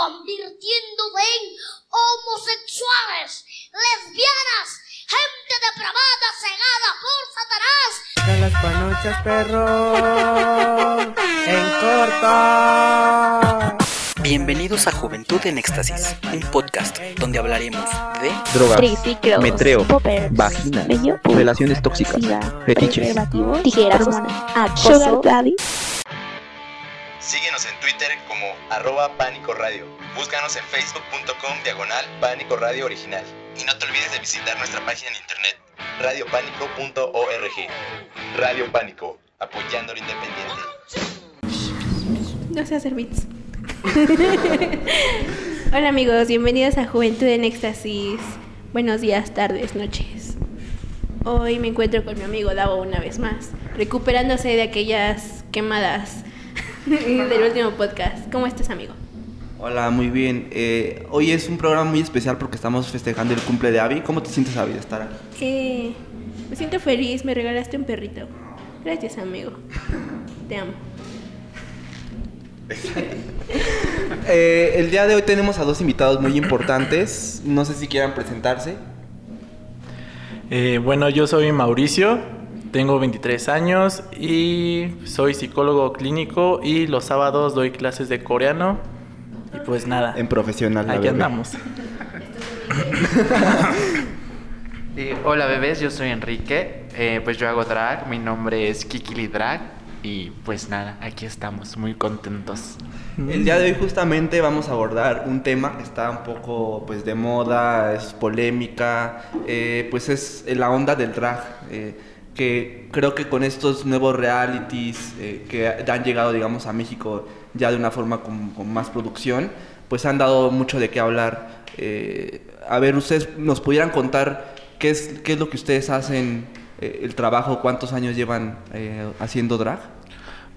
convirtiéndose en homosexuales, lesbianas, gente depravada, cegada por Satanás. las panochas, perro. En corto. Bienvenidos a Juventud en Éxtasis, un podcast donde hablaremos de drogas, triciclos, metreo, poppers, vagina, bello, relaciones tóxicas, fetiches, tijeras, acoso. sugar daddy, Síguenos en Twitter como arroba Pánico Radio. Búscanos en facebook.com diagonal Pánico Radio Original. Y no te olvides de visitar nuestra página en internet radiopánico.org. Radio Pánico, apoyando lo independiente. No sé hacer beats. Hola amigos, bienvenidos a Juventud en Éxtasis. Buenos días, tardes, noches. Hoy me encuentro con mi amigo Davo una vez más, recuperándose de aquellas quemadas del último podcast. ¿Cómo estás, amigo? Hola, muy bien. Eh, hoy es un programa muy especial porque estamos festejando el cumple de Abby. ¿Cómo te sientes, Abby, de estar aquí? Eh, me siento feliz, me regalaste un perrito. Gracias, amigo. Te amo. Eh, el día de hoy tenemos a dos invitados muy importantes. No sé si quieran presentarse. Eh, bueno, yo soy Mauricio, tengo 23 años y soy psicólogo clínico y los sábados doy clases de coreano. Y pues nada, En profesional. aquí andamos. Eh, hola bebés, yo soy Enrique, eh, pues yo hago drag, mi nombre es Kikili Drag y pues nada, aquí estamos muy contentos. El día de hoy justamente vamos a abordar un tema que está un poco pues de moda, es polémica, eh, pues es la onda del drag, eh, que creo que con estos nuevos realities eh, que han llegado digamos a México ya de una forma con, más producción, pues han dado mucho de qué hablar. Eh, a ver, ustedes nos pudieran contar qué es, qué es lo que ustedes hacen, eh, el trabajo, cuántos años llevan haciendo drag.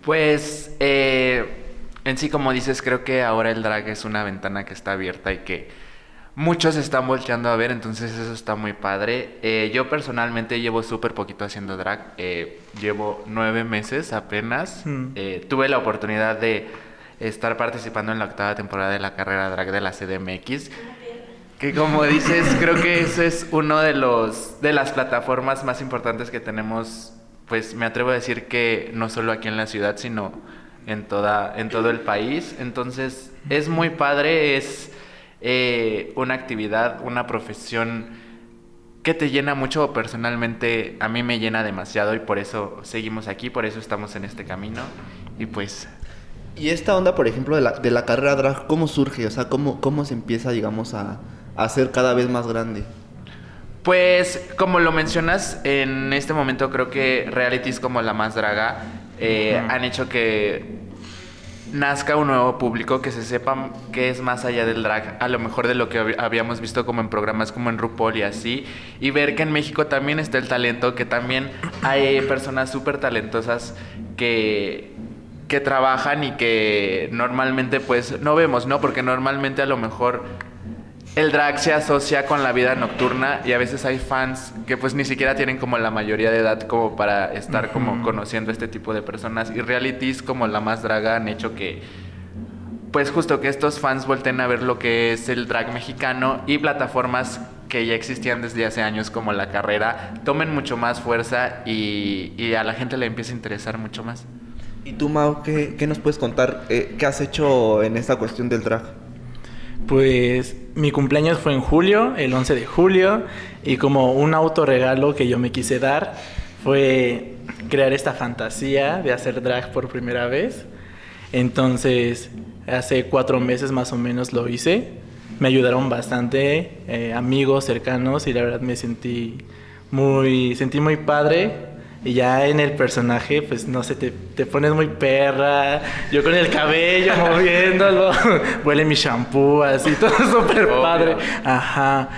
Pues en sí como dices, creo que ahora el drag es una ventana que está abierta y que muchos están volteando a ver, entonces eso está muy padre. Eh, yo personalmente llevo súper poquito haciendo drag, eh, llevo nueve meses apenas. Mm. Eh, tuve la oportunidad de estar participando en la octava temporada de la carrera drag de la CDMX. Que como dices, creo que ese es uno de los de las plataformas más importantes que tenemos, pues me atrevo a decir que no solo aquí en la ciudad, sino en toda en todo el país. Entonces, es muy padre, es eh, una actividad, una profesión que te llena mucho personalmente, a mí me llena demasiado y por eso seguimos aquí, por eso estamos en este camino y pues Y esta onda, por ejemplo, de la, de la carrera drag, ¿cómo surge? O sea, ¿cómo, cómo se empieza, digamos, a, a ser cada vez más grande? Pues como lo mencionas, en este momento creo que realities como La Más Draga eh, han hecho que nazca un nuevo público, que se sepa que es más allá del drag, a lo mejor de lo que hab- habíamos visto como en programas como en RuPaul y así, y ver que en México también está el talento, que también hay personas súper talentosas que, que trabajan y que normalmente pues no vemos, ¿no? Porque normalmente a lo mejor el drag se asocia con la vida nocturna y a veces hay fans que pues ni siquiera tienen como la mayoría de edad como para estar como conociendo este tipo de personas y realities como La Más Draga han hecho que pues justo que estos fans volten a ver lo que es el drag mexicano y plataformas que ya existían desde hace años como La Carrera tomen mucho más fuerza y, y a la gente le empieza a interesar mucho más. ¿Y tú, Mau, qué, qué nos puedes contar? Eh, ¿Qué has hecho en esta cuestión del drag? Pues mi cumpleaños fue en julio, el 11 de julio, y como un autorregalo que yo me quise dar fue crear esta fantasía de hacer drag por primera vez. Entonces, hace cuatro meses más o menos lo hice. Me ayudaron bastante, eh, amigos cercanos, y la verdad me sentí muy, sentí muy padre. Y ya en el personaje, pues no sé, te, te pones muy perra. Yo con el cabello moviéndolo. Huele mi shampoo, así, todo súper padre. Ajá.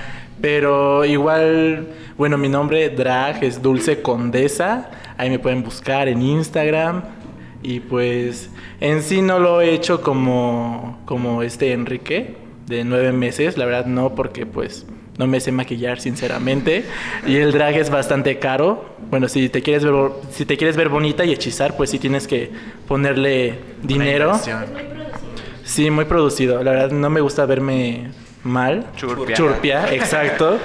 Pero igual, bueno, mi nombre drag es Dulce Condesa. Ahí me pueden buscar en Instagram. Y pues en sí no lo he hecho como, como este Enrique de nueve meses. La verdad no, porque pues no me sé maquillar sinceramente. Y el drag es bastante caro. Bueno, si te quieres ver, si te quieres ver bonita y hechizar, pues sí tienes que ponerle dinero. inversión. Sí, muy producido. La verdad no me gusta verme mal. Churpia. Churpia, exacto.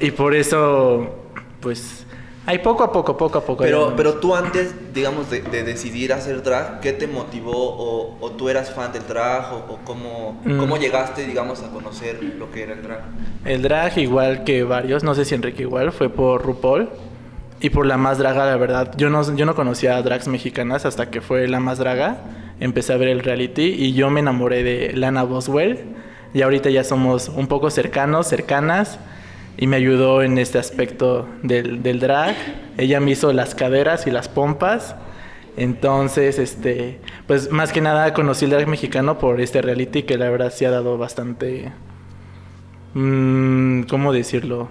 y por eso, pues, hay poco a poco, poco a poco. Pero, pero tú antes, digamos, de, de decidir hacer drag, ¿qué te motivó? ¿O, o tú eras fan del drag? ¿O, o cómo, Mm. cómo llegaste, digamos, a conocer lo que era el drag? El drag, igual que varios, no sé si Enrique igual, fue por RuPaul. Y por la más draga, la verdad. Yo no, yo no conocía drags mexicanas hasta que fue la más draga. Empecé a ver el reality y yo me enamoré de Lana Boswell. Y ahorita ya somos un poco cercanos, cercanas. Y me ayudó en este aspecto del, del drag. Ella me hizo las caderas y las pompas. Entonces, este, pues más que nada conocí el drag mexicano por este reality que la verdad sí ha dado bastante Mm, ¿Cómo decirlo?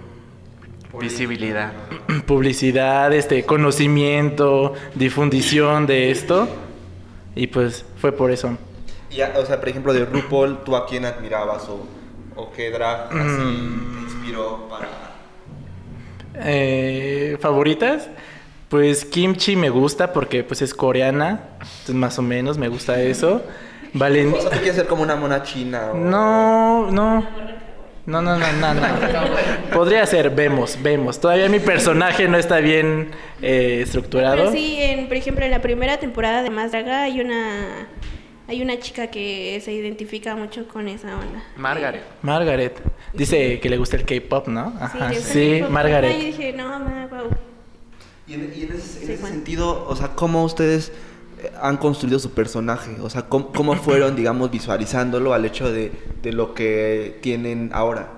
Visibilidad. Publicidad, este, conocimiento, difundición de esto. Y pues fue por eso. Y, o sea, por ejemplo, de RuPaul, ¿tú a quién admirabas? ¿O, o qué drag así Mm. Te inspiró para...? Eh, ¿Favoritas? Pues Kimchi me gusta porque pues es coreana. Entonces más o menos me gusta eso. Valen... O sea, ¿tú quieres ser como una mona china? O... No, no. No, no, no, no, no. Podría ser, vemos, vemos. Todavía mi personaje no está bien eh, estructurado. Pero sí, en, por ejemplo, en la primera temporada de Más Draga hay una hay una chica que se identifica mucho con esa onda. Margaret. Margaret. Dice que le gusta el K-pop, ¿no? Ajá. Sí, pop. Margaret. Y dije, no, ma, wow. Y en, y en ese, en Sí, ese Juan. sentido, o sea, ¿cómo ustedes eh, han construido su personaje? O sea, ¿cómo, cómo fueron, digamos, visualizándolo al hecho de, de lo que tienen ahora?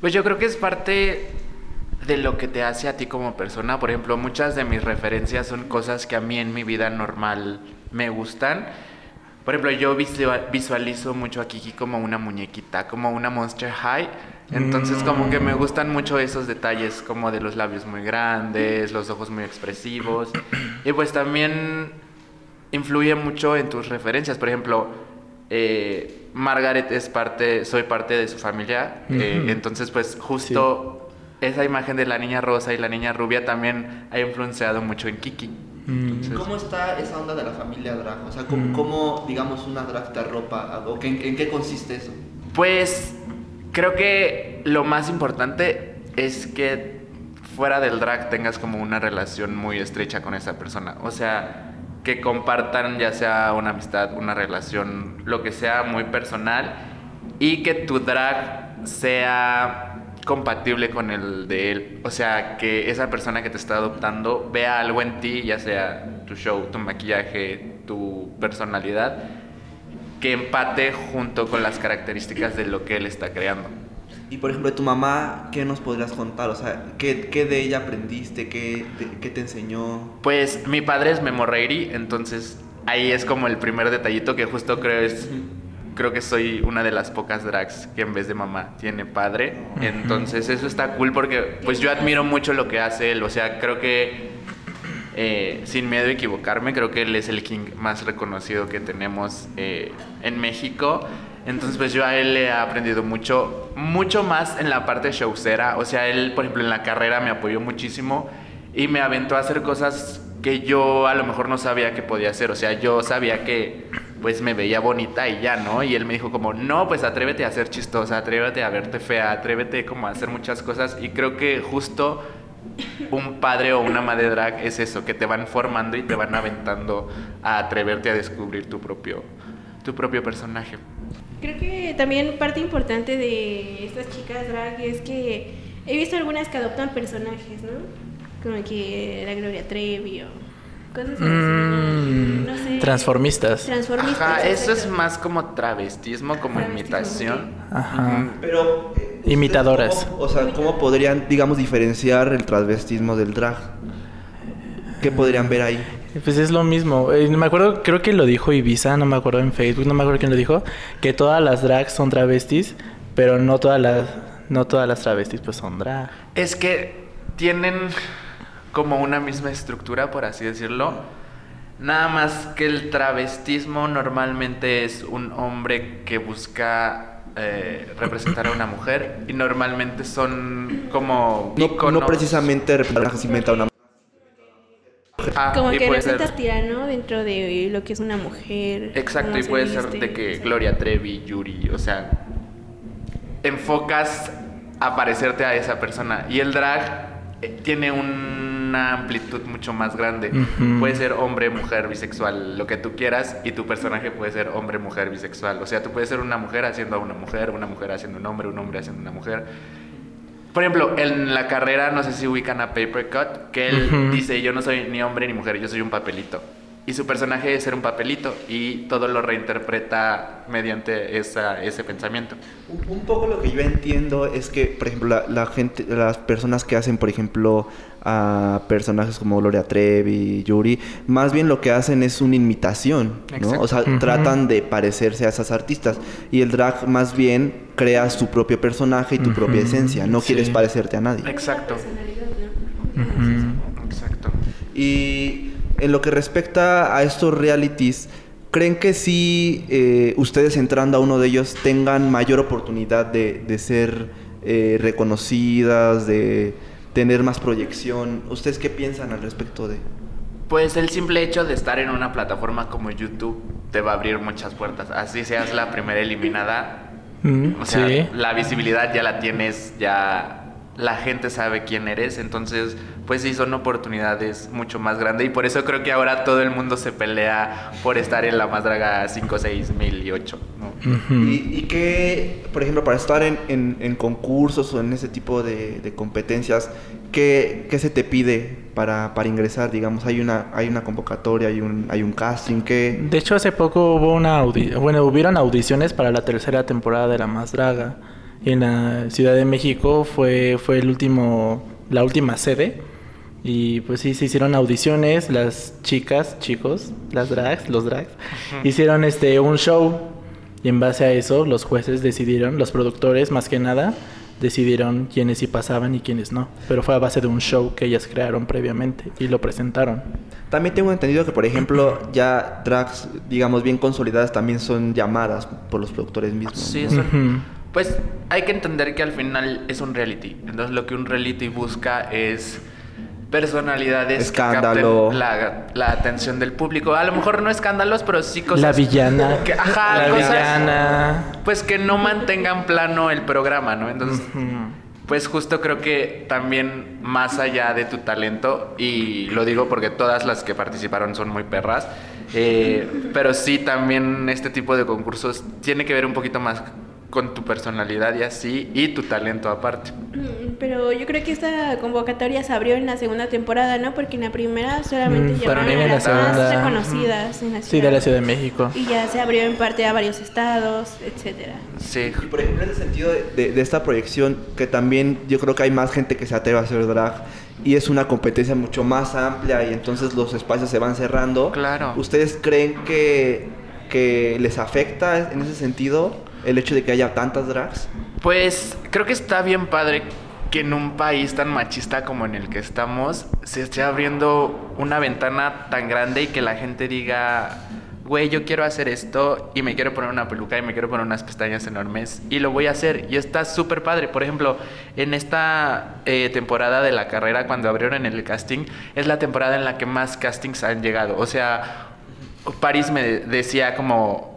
Pues yo creo que es parte de lo que te hace a ti como persona. Por ejemplo, muchas de mis referencias son cosas que a mí en mi vida normal me gustan. Por ejemplo, yo visua- visualizo mucho a Kiki como una muñequita, como una Monster High. Entonces, como que me gustan mucho esos detalles, como de los labios muy grandes, los ojos muy expresivos. Y pues también influye mucho en tus referencias. Por ejemplo, eh, Margaret es parte, soy parte de su familia. eh, entonces, pues justo esa imagen de la niña rosa y la niña rubia también ha influenciado mucho en Kiki. Mm. Entonces, ¿Cómo está esa onda de la familia drag? O sea, ¿cómo, Mm. cómo, digamos, una drag te arropa? ¿O qué- en, en qué consiste eso? Pues creo que lo más importante es que fuera del drag tengas como una relación muy estrecha con esa persona. O sea, que compartan ya sea una amistad, una relación, lo que sea muy personal y que tu drag sea compatible con el de él. O sea, que esa persona que te está adoptando vea algo en ti, ya sea tu show, tu maquillaje, tu personalidad, que empate junto con las características de lo que él está creando. Y, por ejemplo, de tu mamá, ¿qué nos podrías contar? O sea, ¿qué, qué de ella aprendiste? ¿Qué, te- qué te enseñó? Pues mi padre es Memo Reiri, entonces ahí es como el primer detallito que justo creo es creo que soy una de las pocas drags que en vez de mamá tiene padre. Entonces eso está cool porque pues yo admiro mucho lo que hace él. O sea, creo que eh, sin miedo a equivocarme, creo que él es el king más reconocido que tenemos eh, en México. Entonces pues yo a él le he aprendido mucho, mucho más en la parte showcera. O sea, él por ejemplo en la carrera me apoyó muchísimo y me aventó a hacer cosas que yo a lo mejor no sabía que podía hacer. O sea, yo sabía que pues me veía bonita y ya, ¿no? Y él me dijo como, no, pues atrévete a ser chistosa, atrévete a verte fea, atrévete como a hacer muchas cosas. Y creo que justo un padre o una madre drag es eso, que te van formando y te van aventando a atreverte a descubrir tu propio, tu propio personaje. Creo que también parte importante de estas chicas drag es que he visto algunas que adoptan personajes, ¿no? Como que la Gloria Trevi o cosas así. Mm, no sé. transformistas. Transformistas. Ajá, eso es más como travestismo, como Travestismo, imitación. Ajá. Pero... eh, Imitadoras. ¿ustedes cómo- o sea, ¿cómo podrían, digamos, diferenciar el transvestismo del drag? ¿Qué podrían ver ahí? Pues es lo mismo. Eh, me acuerdo, creo que lo dijo Ibiza, no me acuerdo en Facebook, no me acuerdo quién lo dijo, que todas las drags son travestis, pero no todas las, no todas las travestis pues son drag. Es que tienen como una misma estructura, por así decirlo. Nada más que el travestismo normalmente es un hombre que busca eh, representar a una mujer y normalmente son como No, precisamente representar a una mujer. Ah, Como que nos ser- estás tirando dentro de lo que es una mujer. Exacto, y se puede ser de que. Gloria Trevi, Yuri, o sea, enfocas a parecerte a esa persona. Y el drag eh, tiene una amplitud mucho más grande. Puede ser hombre, mujer, bisexual, lo que tú quieras, y tu personaje puede ser hombre, mujer, bisexual. O sea, tú puedes ser una mujer haciendo a una mujer, una mujer haciendo un hombre, un hombre haciendo una mujer. Por ejemplo, en la carrera, no sé si ubican a Papercut, que él dice, yo no soy ni hombre ni mujer, yo soy un papelito. Y su personaje es ser un papelito y todo lo reinterpreta mediante esa, ese pensamiento. Un, un poco lo que yo entiendo es que, por ejemplo, la, la gente, las personas que hacen, por ejemplo, a personajes como Gloria Trevi, Yuri, más bien lo que hacen es una imitación, ¿no? Exacto. O sea, Ujú. tratan de parecerse a esas artistas. Y el drag más bien crea su propio personaje y tu propia Ujú, esencia. No sí. quieres parecerte a nadie. Exacto. Ujú. Exacto. Y en lo que respecta a estos realities, ¿creen que si ustedes entrando a uno de ellos tengan mayor oportunidad de, de ser eh, reconocidas, de tener más proyección? ¿Ustedes qué piensan al respecto de...? Pues el simple hecho de estar en una plataforma como YouTube te va a abrir muchas puertas. Así seas la primera eliminada, Mm, O sea, sí. la visibilidad ya la tienes, ya la gente sabe quién eres, entonces, pues sí, son oportunidades mucho más grandes y por eso creo que ahora todo el mundo se pelea por estar en la más draga 5, 6, mil y 8, ¿no? Y, y que, por ejemplo, para estar en, en- en concursos o en ese tipo de, de competencias, ¿qué, qué se te pide para, para ingresar? Digamos, hay una, hay una convocatoria, hay un, hay un casting, ¿qué...? De hecho, hace poco hubo una audi- bueno, hubieron audiciones para la tercera temporada de La Más Draga. Y en la Ciudad de México fue, fue el último, la última sede. Y pues sí, se hicieron audiciones, las chicas, chicos, las drags, los drags, hicieron este un show. Y en base a eso, los jueces decidieron, los productores más que nada, decidieron quiénes sí pasaban y quiénes no. Pero fue a base de un show que ellas crearon previamente y lo presentaron. También tengo entendido que, por ejemplo, ya drags, digamos, bien consolidadas también son llamadas por los productores mismos. Sí, ¿no? eso-. Pues hay que entender que al final es un reality, entonces lo que un reality busca es personalidades Escándalo. que capten la, la atención del público. A lo mejor no escándalos, pero sí cosas... La villana. Que- ajá, la cosas- villana. Pues que no mantengan plano el programa, ¿no? Entonces, pues justo creo que también más allá de tu talento, y lo digo porque todas las que participaron son muy perras, eh, pero sí también este tipo de concursos tiene que ver un poquito más con tu personalidad y así, y tu talento aparte. Pero yo creo que esta convocatoria se abrió en la segunda temporada, ¿no? Porque en la primera solamente Mm, también a en la las más reconocidas en la Sí, de la Ciudad de ciudad. México. Y ya se abrió en parte a varios estados, etcétera. Sí, Y por ejemplo, en el sentido de esta proyección, que también yo creo que hay más gente que se atreve a hacer drag y es una competencia mucho más amplia y entonces los espacios se van cerrando. Claro. ¿Ustedes creen que, que les afecta en ese sentido el hecho de que haya tantas drags? Pues creo que está bien padre que en un país tan machista como en el que estamos se esté abriendo una ventana tan grande y que la gente diga, güey, yo quiero hacer esto y me quiero poner una peluca y me quiero poner unas pestañas enormes y lo voy a hacer y está súper padre. Por ejemplo, en esta eh, temporada de la carrera, cuando abrieron el casting, es la temporada en la que más castings han llegado. O sea, París me decía como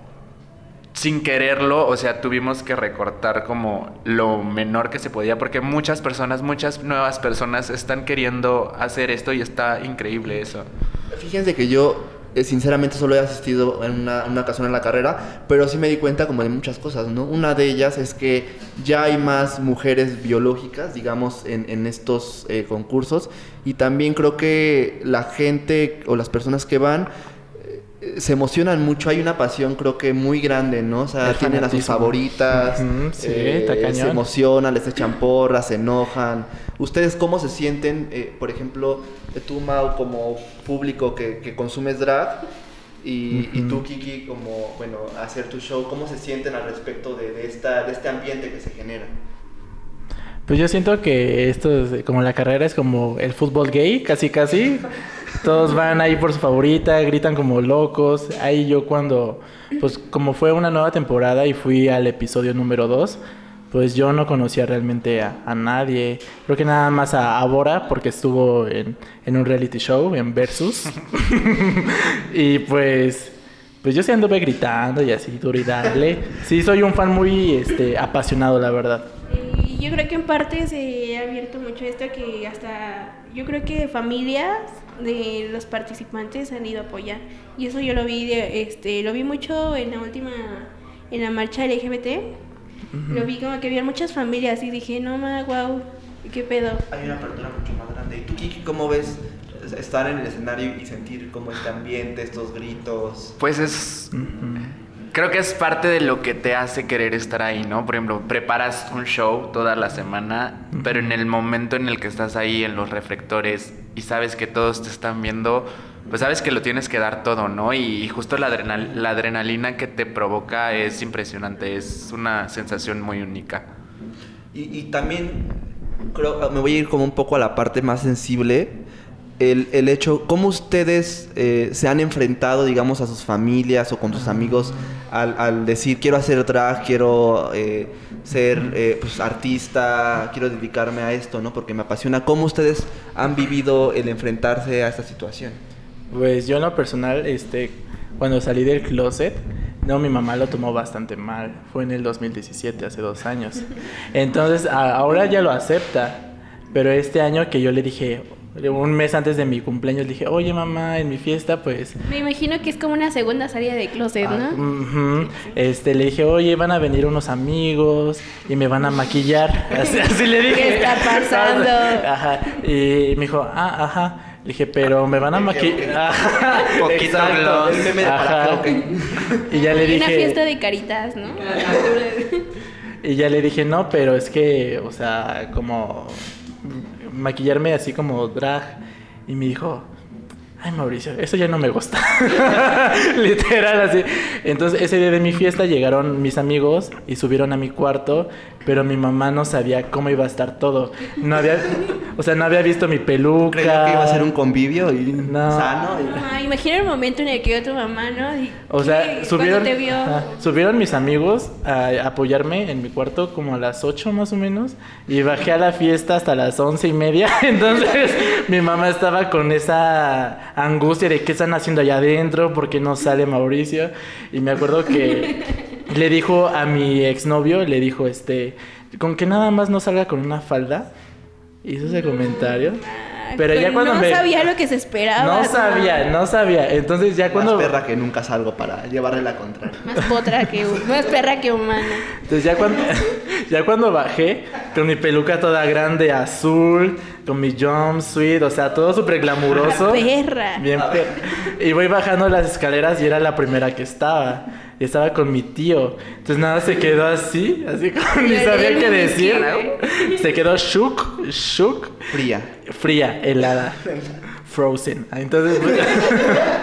sin quererlo, o sea, tuvimos que recortar como lo menor que se podía, porque muchas personas, muchas nuevas personas están queriendo hacer esto y está increíble eso. Fíjense que yo eh, sinceramente solo he asistido en una, una ocasión en la carrera, pero sí me di cuenta como de muchas cosas, ¿no? Una de ellas es que ya hay más mujeres biológicas, digamos, en, en estos eh, concursos y también creo que la gente o las personas que van se emocionan mucho, hay una pasión creo que muy grande, ¿no? O sea, El tienen a sus favoritas, Ujú, sí, eh, se emocionan, les echan porras, se enojan. ¿Ustedes cómo se sienten, eh, por ejemplo, eh, tú Mau como público que, que consumes drag y, y tú. Kiki como, bueno, hacer tu show, ¿cómo se sienten al respecto de, de esta, de este ambiente que se genera? Pues yo siento que esto, es, como la carrera es como el fútbol gay, casi casi. Todos van ahí por su favorita, gritan como locos. Ahí yo cuando, pues como fue una nueva temporada y fui al episodio número 2, pues yo no conocía realmente a, a nadie. Creo que nada más a, a Bora porque estuvo en, en un reality show, en Versus. y pues, pues yo sí anduve gritando y así, duro y dale. Sí, soy un fan muy este, apasionado, la verdad. Y yo creo que en parte se ha abierto mucho esto que hasta yo creo que familias de los participantes han ido a apoyar y eso yo lo vi de- este lo vi mucho en la última en la marcha LGBT lo vi como que había muchas familias y dije no ma wow qué pedo Hay una apertura mucho más grande. ¿Y tú, Kiki, cómo ves estar en el escenario y sentir como este ambiente, estos gritos? Pues es. Creo que es parte de lo que te hace querer estar ahí, ¿no? Por ejemplo, preparas un show toda la semana, pero en el momento en el que estás ahí en los reflectores y sabes que todos te están viendo, pues sabes que lo tienes que dar todo, ¿no? Y justo la, adrenal- la adrenalina que te provoca es impresionante, es una sensación muy única. Y, y también creo, me voy a ir como un poco a la parte más sensible. El, el hecho, ¿cómo ustedes eh, se han enfrentado, digamos, a sus familias o con sus amigos al, al decir, quiero hacer drag, quiero eh, ser eh, pues, artista, quiero dedicarme a esto, ¿no? Porque me apasiona. ¿Cómo ustedes han vivido el enfrentarse a esta situación? Pues yo en lo personal, este, cuando salí del closet, no, mi mamá lo tomó bastante mal. Fue en el 2017, hace dos años. Entonces, ahora ya lo acepta. Pero este año que yo le dije, un mes antes de mi cumpleaños, le dije, oye mamá, en mi fiesta, pues... me imagino que es como una segunda salida de closet ah, no ujú, Este, le dije, oye, van a venir unos amigos y me van a maquillar. Así, así le dije. ¿Qué está pasando? Ajá. Y me dijo, ah, ajá. Le dije, pero me van a maquillar. Poquito. Y ya le dije. una fiesta de caritas no Y ya le dije, no, pero es que, o sea, como maquillarme así como drag. Y me dijo, ay Mauricio, eso ya no me gusta. Literal así. Entonces ese día de mi fiesta llegaron mis amigos y subieron a mi cuarto, pero mi mamá no sabía cómo iba a estar todo. No había, o sea, no había visto mi peluca. Creía que iba a ser un convivio y No. sano. y- Ah, imagina el momento en el que vio tu mamá no Y- O sea, ¿Cuándo subieron, te vio ajá, subieron mis amigos a apoyarme en mi cuarto como a las 8 más o menos y bajé a la fiesta hasta las once y media. Entonces mi mamá estaba con esa angustia de qué están haciendo allá adentro, por qué no sale Mauricio. Y me acuerdo que le dijo a mi exnovio, le dijo, este, con que nada más no salga con una falda. Hizo ese comentario. Pero ya cuando no me... sabía lo que se esperaba. No sabía, no sabía. Entonces ya cuando... Más perra que nunca salgo para llevarle la contraria. Más potra que más perra que humana. Entonces ya cuando, ya cuando bajé, con mi peluca toda grande, azul, con mi jumpsuit, o sea, todo súper glamuroso. Perra. Bien perra. Y voy bajando las escaleras y era la primera que estaba. Y estaba con mi tío. Entonces nada, se quedó así, así como ni sabía qué decir. que- Se quedó shook, shook, Fría. fría, helada, frozen. Entonces, pues,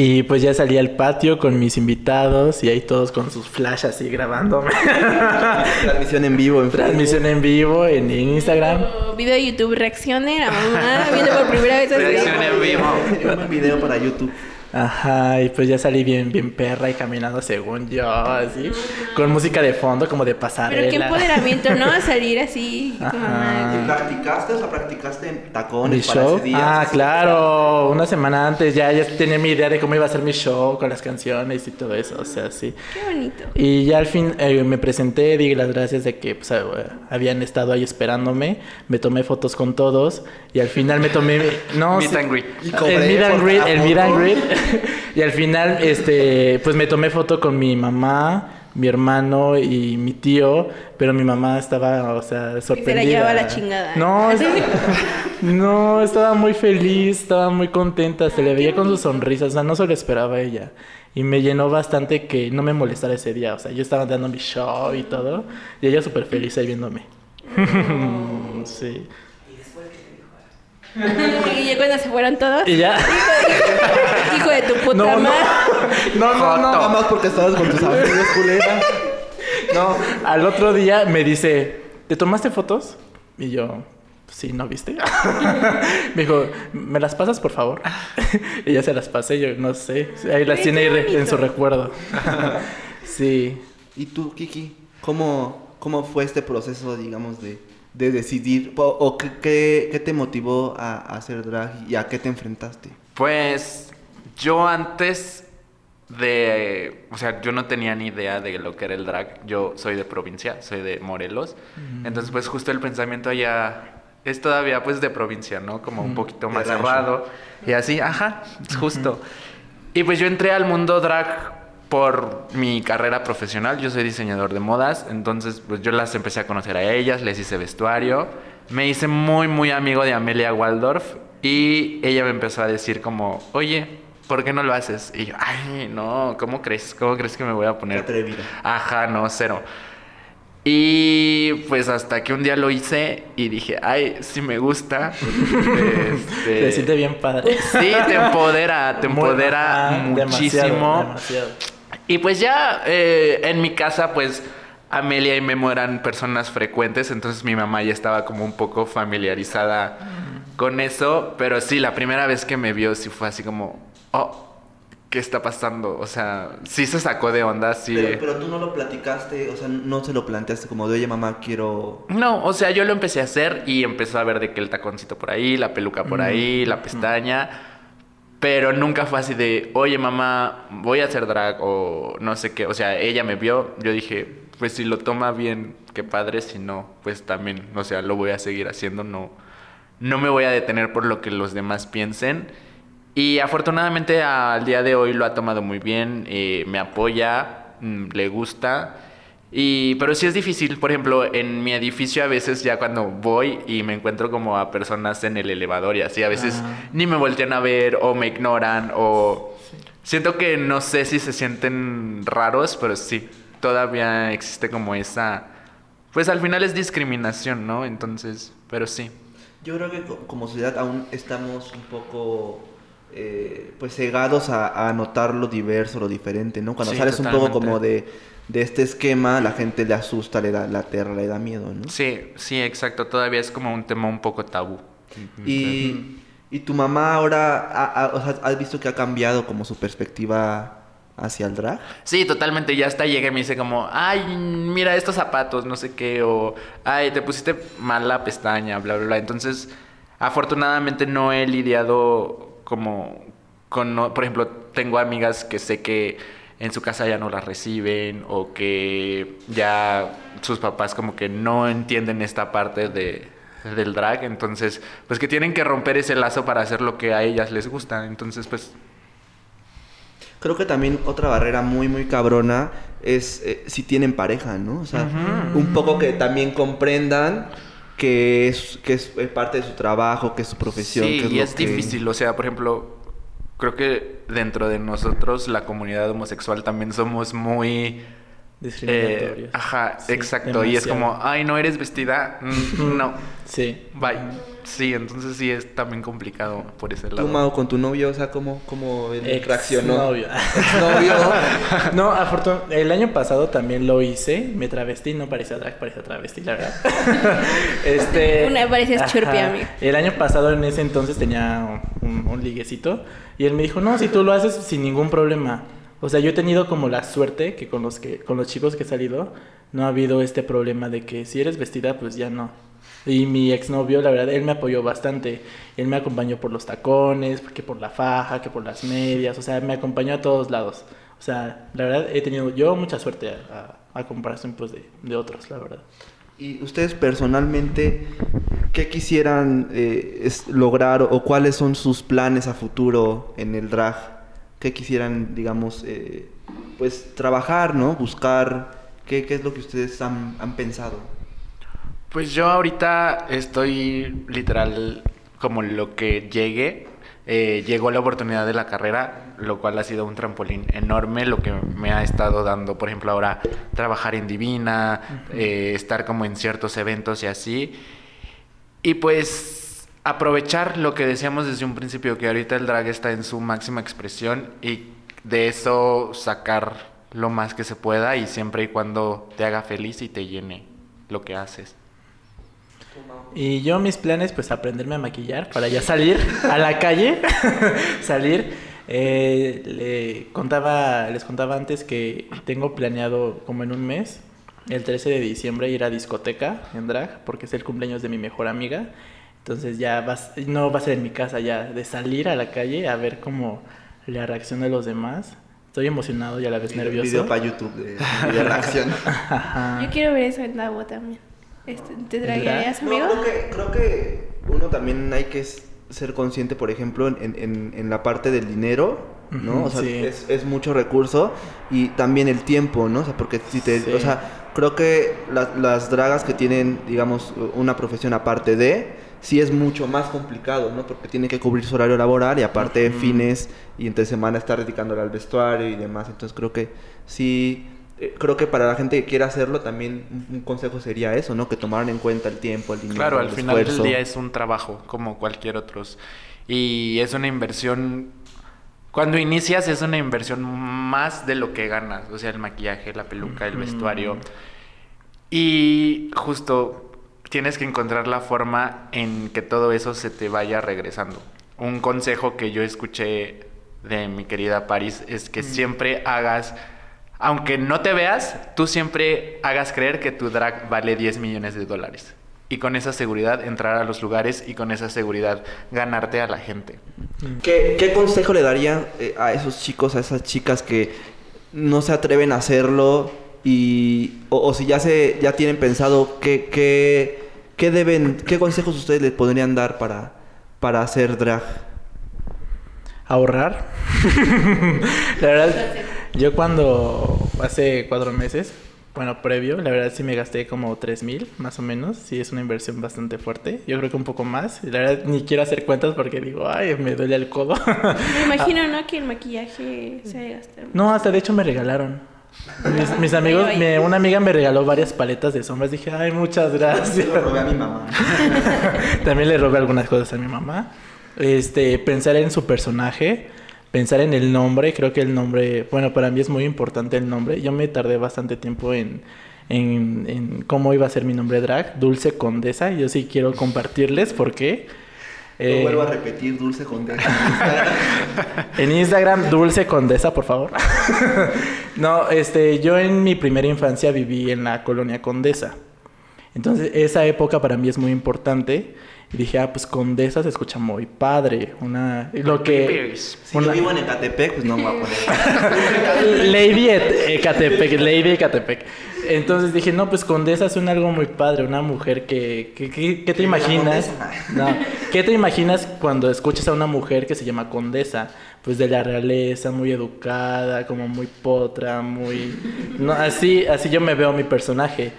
y pues ya salí al patio con mis invitados y ahí todos con sus flash así grabándome. Transmisión en vivo en Transmisión en vivo en, en Instagram. Video de YouTube reaccione a mamá viendo por primera vez. Reacción en vivo. Un buen video para YouTube. Ajá, y pues ya salí bien, bien perra y caminando según yo, así, con música de fondo como de pasarela. Pero qué empoderamiento, ¿no? Salir así, mamá. ¿Y practicaste? O sea, practicaste en ¿Mi tacones para show? ese día. Ah, claro, una semana antes ya, ya tenía mi idea de cómo iba a ser mi show con las canciones y todo eso, o sea, sí. Qué bonito. Y ya al fin eh, me presenté, di las gracias de que pues, eh, habían estado ahí esperándome, me tomé fotos con todos y al final me tomé... No, Meet sí, and greet. El meet and greet, el meet and greet. y al final, este, pues me tomé foto con mi mamá, mi hermano y mi tío, pero mi mamá estaba, o sea, sorprendida. llevaba la chingada. No, es- no, estaba muy feliz, estaba muy contenta, se le veía con sus sonrisas, o sea, no se lo esperaba ella. Y me llenó bastante que no me molestara ese día, o sea, yo estaba dando mi show y todo, y ella súper feliz ahí viéndome. sí. Y ya cuando se fueron todos, Y ya. hijo de tu puta No, no. madre. No, no, no. Nada más porque estabas con tus amigos, culera. No, al otro día me dice, ¿te tomaste fotos? Y yo, sí, ¿no viste? me dijo, ¿me las pasas, por favor? y ya se las pasé, yo no sé. Ahí las tiene en su recuerdo. sí. ¿Y tú, Kiki? ¿Cómo, cómo fue este proceso, digamos, de, de decidir? O, o qué, qué- qué te motivó a, a hacer drag y a qué te enfrentaste? Pues yo antes de, o sea, yo no tenía ni idea de lo que era el drag. Yo soy de provincia, soy de Morelos. Entonces, pues justo el pensamiento allá es todavía pues de provincia, ¿no? Como un poquito De más cerrado. Y así, ajá, es justo. Y pues yo entré al mundo drag por mi carrera profesional. Yo soy diseñador de modas, entonces pues yo las empecé a conocer a ellas, les hice vestuario. Me hice muy, muy amigo de Amelia Waldorf y ella me empezó a decir como, oye, ¿por qué no lo haces? Y yo, ay, no, ¿cómo crees? ¿Cómo crees que me voy a poner? Atrevida. Ajá, no, cero. Y pues hasta que un día lo hice y dije, ay, sí me gusta. Este, Se siente bien padre. Sí, te empodera, te empodera muchísimo. demasiado, demasiado. Y pues ya eh, en mi casa, pues Amelia y Memo eran personas frecuentes, entonces mi mamá ya estaba como un poco familiarizada con eso, pero sí, la primera vez que me vio sí fue así como, oh, ¿qué está pasando? O sea, sí se sacó de onda, sí. Pero, pero tú no lo platicaste, o sea, no se lo planteaste como de, oye, mamá, quiero... No, o sea, yo lo empecé a hacer y empezó a ver de que el taconcito por ahí, la peluca por ahí, la pestaña. Pero nunca fue así de, oye mamá, voy a hacer drag o no sé qué. O sea, ella me vio, yo dije, pues si lo toma bien, qué padre, si no, pues también, o sea, lo voy a seguir haciendo, no, no me voy a detener por lo que los demás piensen. Y afortunadamente al día de hoy lo ha tomado muy bien, eh, me apoya, mm, le gusta. Y, pero sí es difícil, por ejemplo, en mi edificio a veces ya cuando voy y me encuentro como a personas en el elevador y así, a veces Ah. ni me voltean a ver o me ignoran o siento que no sé si se sienten raros, pero sí, todavía existe como esa, pues al final es discriminación, ¿no? Entonces, pero sí. Yo creo que co- como sociedad aún estamos un poco eh, pues cegados a, a notar lo diverso, lo diferente, ¿no? Cuando Sí, sales un poco como de, de este esquema, la gente le asusta, le da la terra, le da miedo, ¿no? Sí, sí, exacto, todavía es como un tema un poco tabú. Y, y tu mamá ahora, ha- ha- o sea, ¿has visto que ha cambiado como su perspectiva hacia el drag? Sí, totalmente. Ya hasta llega y me dice como, ay, mira estos zapatos, no sé qué, o, ay, te pusiste mal la pestaña, bla, bla, bla. Entonces, afortunadamente no he lidiado como con, por ejemplo, tengo amigas que sé que en su casa ya no las reciben o que ya sus papás como que no entienden esta parte de, del drag. Entonces, pues que tienen que romper ese lazo para hacer lo que a ellas les gusta. Entonces, pues Creo que también otra barrera muy, muy cabrona es eh, si tienen pareja, ¿no? O sea, un poco que también comprendan que es, que es eh, parte de su trabajo, que es su profesión. Sí, que es y es que- difícil. O sea, por ejemplo, creo que dentro de nosotros, la comunidad homosexual, también somos muy... Discriminatorios. eh, ajá, Sí, exacto. Y es como, ay, ¿no eres vestida? Mm, no. Sí. Bye. Sí, entonces sí es también complicado por ese Tú, lado. Mau, con tu novio, o sea, ¿cómo, cómo él Ex reaccionó? novio. Novio. No, afortunadamente, el año pasado también lo hice, me travestí, no parecía drag, parecía travesti, la verdad. este, Una parecías churpi, amigo. El año pasado en ese entonces tenía un, un liguecito y él me dijo, no, si tú lo haces sin ningún problema. O sea, yo he tenido como la suerte que con los que con los chicos que he salido no ha habido este problema de que si eres vestida, pues ya no. Y mi exnovio, la verdad, él me apoyó bastante. Él me acompañó por los tacones, que por la faja, que por las medias. O sea, me acompañó a todos lados. O sea, la verdad, he tenido yo mucha suerte a, a- a comparación pues, de, de otros, la verdad. Y ustedes personalmente, ¿qué quisieran eh, es- lograr o cuáles son sus planes a futuro en el drag? ¿Qué quisieran, digamos, eh, pues trabajar, ¿no? Buscar. ¿Qué, qué es lo que ustedes han, han pensado? Pues yo ahorita estoy literal como lo que llegue. Eh, llegó la oportunidad de la carrera, lo cual ha sido un trampolín enorme, lo que me ha estado dando, por ejemplo, ahora trabajar en Divina, eh, estar como en ciertos eventos y así. Y pues aprovechar lo que decíamos desde un principio, que ahorita el drag está en su máxima expresión y de eso sacar lo más que se pueda y siempre y cuando te haga feliz y te llene lo que haces. Y yo mis planes, pues aprenderme a maquillar para ya salir a la calle, salir. Eh, le contaba, les contaba antes que tengo planeado como en un mes el 13 de diciembre ir a discoteca en drag, porque es el cumpleaños de mi mejor amiga. Entonces ya vas, no va a ser en mi casa ya, de salir a la calle a ver cómo la reacción de los demás. Estoy emocionado y a la vez nervioso. Video para YouTube de, de reacción. Ajá. Yo quiero ver eso en Davo también. Este, ¿Te draguearías, No, amigo? creo que, creo que uno también hay que ser consciente, por ejemplo, en, en- en la parte del dinero, ¿no? O sea, sí. es, es mucho recurso y también el tiempo, ¿no? O sea, porque si te... Sí. O sea, creo que la- las dragas que tienen, digamos, una profesión aparte de, sí es mucho más complicado, ¿no? Porque tienen que cubrir su horario laboral y aparte Ujú. fines y entre semana estar dedicándole al vestuario y demás. Entonces creo que sí... eh, Creo que para la gente que quiera hacerlo también un- un consejo sería eso, ¿no? Que tomaran en cuenta el tiempo, el dinero, Claro, al el final esfuerzo. del día es un trabajo como cualquier otro. Y es una inversión. Cuando inicias es una inversión más de lo que ganas. O sea, el maquillaje, la peluca, el vestuario. Y justo tienes que encontrar la forma en que todo eso se te vaya regresando. Un consejo que yo escuché de mi querida Paris es que siempre hagas, aunque no te veas, tú siempre hagas creer que tu drag vale 10 millones de dólares. Y con esa seguridad entrar a los lugares y con esa seguridad ganarte a la gente. ¿Qué, qué consejo le daría eh, a esos chicos, a esas chicas que no se atreven a hacerlo y o, o si ya se ya tienen pensado qué, qué, qué deben, qué consejos ustedes les podrían dar para, para hacer drag? ahorrar. la verdad, yo cuando hace cuatro meses, bueno, previo, la verdad sí me gasté como tres mil, más o menos. Sí, es una inversión bastante fuerte. Yo creo que un poco más. Y La verdad, ni quiero hacer cuentas porque digo, ay, me duele el codo. Me imagino, ¿no? Que el maquillaje se debe gastar. no, hasta de hecho me regalaron. Mis, mis amigos, me- una amiga me regaló varias paletas de sombras. Dije, ay, muchas gracias. a mi mamá. También le robé algunas cosas a mi mamá. Este, pensar en su personaje, pensar en el nombre, creo que el nombre, bueno, para mí es muy importante el nombre. Yo me tardé bastante tiempo en, en, en cómo iba a ser mi nombre drag, Dulce Condesa. Yo sí quiero compartirles por qué. Lo Eh, vuelvo a repetir, dulce con D. en Instagram, Dulce Condesa, por favor. no, este, yo en mi primera infancia viví en la colonia Condesa. Entonces, esa época para mí es muy importante. Y dije, ah, pues Condesa se escucha muy padre. Una, lo que... si yo una- vivo en Ecatepec, pues no me voy a poner. Lady Et- Ecatepec, Lady Ecatepec. Entonces dije, no, pues Condesa suena algo muy padre, una mujer que... que- que- ¿Qué te imaginas? No, ¿qué te imaginas cuando escuchas a una mujer que se llama Condesa? Pues de la realeza, muy educada, como muy potra, muy... No, así, así yo me veo mi personaje.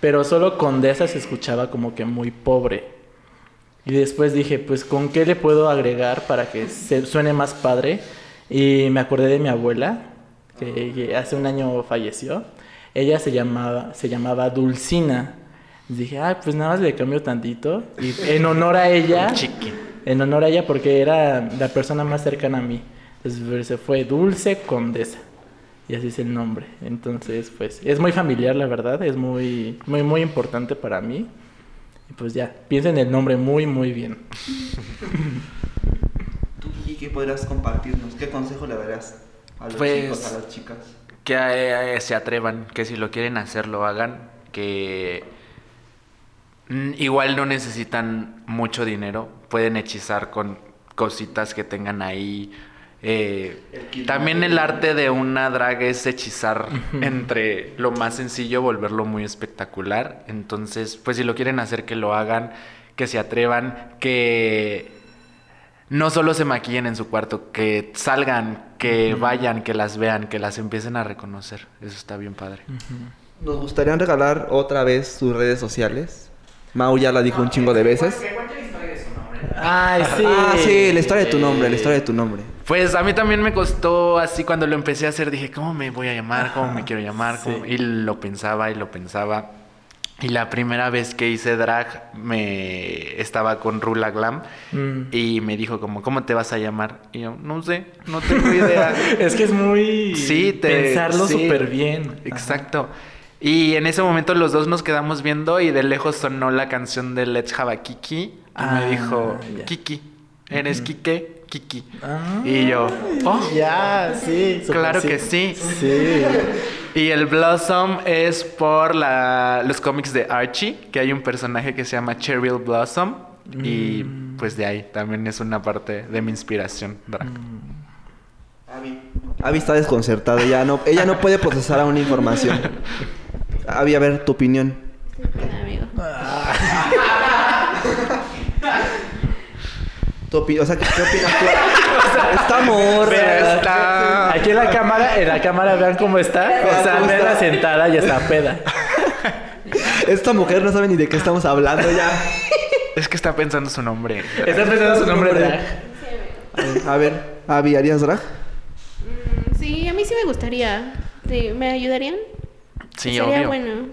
Pero solo Condesa se escuchaba como que muy pobre. Y después dije, pues, ¿con qué le puedo agregar para que se suene más padre? Y me acordé de mi abuela, que, que hace un año falleció. Ella se llamaba, se llamaba Dulcina. Dije, ah, pues nada más le cambio tantito. Y en honor a ella, Chiqui. en honor a ella, porque era la persona más cercana a mí. Entonces se fue Dulce Condesa. Y así es el nombre. Entonces, pues, es muy familiar, la verdad. Es muy, muy, muy importante para mí. Y pues ya, piensa en el nombre muy, muy bien. ¿Tú, Kiki, qué podrías compartirnos? ¿Qué consejo le darías a los Pues- chicos, a las chicas? Que eh, se atrevan, que si lo quieren hacer, lo hagan, que mm, igual no necesitan mucho dinero, pueden hechizar con cositas que tengan ahí. Eh, El también el arte de una drag es hechizar entre lo más sencillo, volverlo muy espectacular. Entonces, pues si lo quieren hacer, que lo hagan, que se atrevan, que no solo se maquillen en su cuarto, que salgan, que vayan, que las vean, que las empiecen a reconocer. Eso está bien padre. Nos gustaría regalar otra vez sus redes sociales. Mau ya la dijo un chingo de veces. Ay, sí. Ah, sí, la historia de tu nombre, la historia de tu nombre. Pues a mí también me costó así cuando lo empecé a hacer, dije, ¿cómo me voy a llamar? ¿Cómo me quiero llamar? ¿Cómo-?" Sí. Y lo pensaba y lo pensaba. Y la primera vez que hice drag, me estaba con Rula Glam Mm. y me dijo como, ¿cómo te vas a llamar? Y yo, no sé, no tengo idea. Es que es muy... Sí, te- Pensarlo sí. súper bien. Exacto. Y en ese momento los dos nos quedamos viendo y de lejos sonó la canción de Let's Have a Kiki. Y Ah, me dijo, ya. Kiki, ¿eres Kike? Kiki. Ah, Y yo, oh, Ya, sí. claro que sí. Sí. Y el Blossom es por la, los cómics de Archie, que hay un personaje que se llama Cheryl Blossom. Y pues de ahí también es una parte de mi inspiración drag. Avi está desconcertada, ya no, ella no puede procesar aún información. Avi, a ver, tu opinión. Perdón, amigo. Opi- o sea, ¿qué, qué opinas tú? Está morra. Está- Aquí en la cámara, en la cámara vean cómo está. O sea, verla sentada y está peda. Esta mujer no sabe ni de qué estamos hablando ya. Es que está pensando su nombre. Está pensando su nombre A ver, Avi, ¿harías drag? Mm, Sí, a mí sí me gustaría. Sí, ¿Me ayudarían? Sí, Sería obvio. bueno.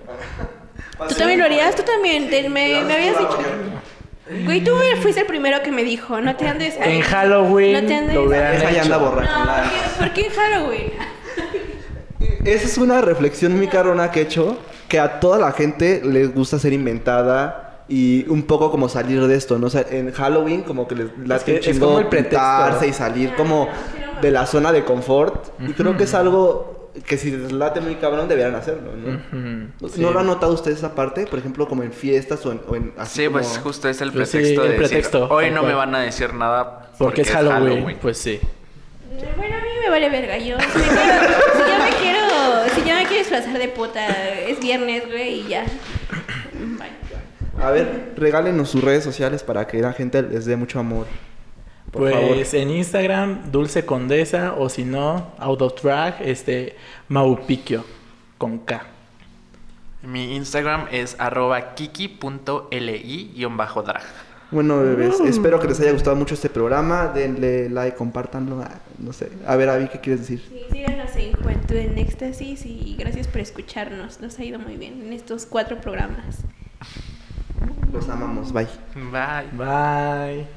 ¿Tú también lo harías? ¿Tú también? Te- me, me habías dicho. Güey, tú fuiste el primero que me dijo, no te andes... En Halloween No te andes- lo hubieran Esa ya anda borracha. No, ¿por qué- ¿por qué en Halloween? Esa es una reflexión muy carona que he hecho, que a toda la gente les gusta ser inventada y un poco como salir de esto, ¿no? O sea, en Halloween como que les late es como el pretexto. y salir como de la zona de confort. Y creo que es algo que si les late muy cabrón deberían hacerlo, ¿no? Ujú, sí. ¿No lo han notado ustedes esa parte? Por ejemplo, como en fiestas o en... o en- así Sí, pues justo es el Pues sí, pretexto el de decir, pretexto, hoy no cual. me van a decir nada Porque es Halloween, pues sí. Bueno, a mí me vale verga. Yo, si, me quiero, si yo me quiero, si yo me quiero disfrazar de puta, es viernes, güey, y ya. Bye. A ver, regálenos sus redes sociales para que la gente les dé mucho amor. Por pues favor. en Instagram, Dulce Condesa, o si no, Out of Drag, este, Maupiquio, con K. Mi Instagram es arroba kiki.li-drag. Bueno, bebés, espero que les haya gustado mucho este programa. Denle like, compártanlo. ah, No sé. A ver, Avi, ¿qué quieres decir? Sí, síganos en Juventud en Éxtasis y gracias por escucharnos. Nos ha ido muy bien en estos cuatro programas. Los amamos. Bye. Bye. Bye.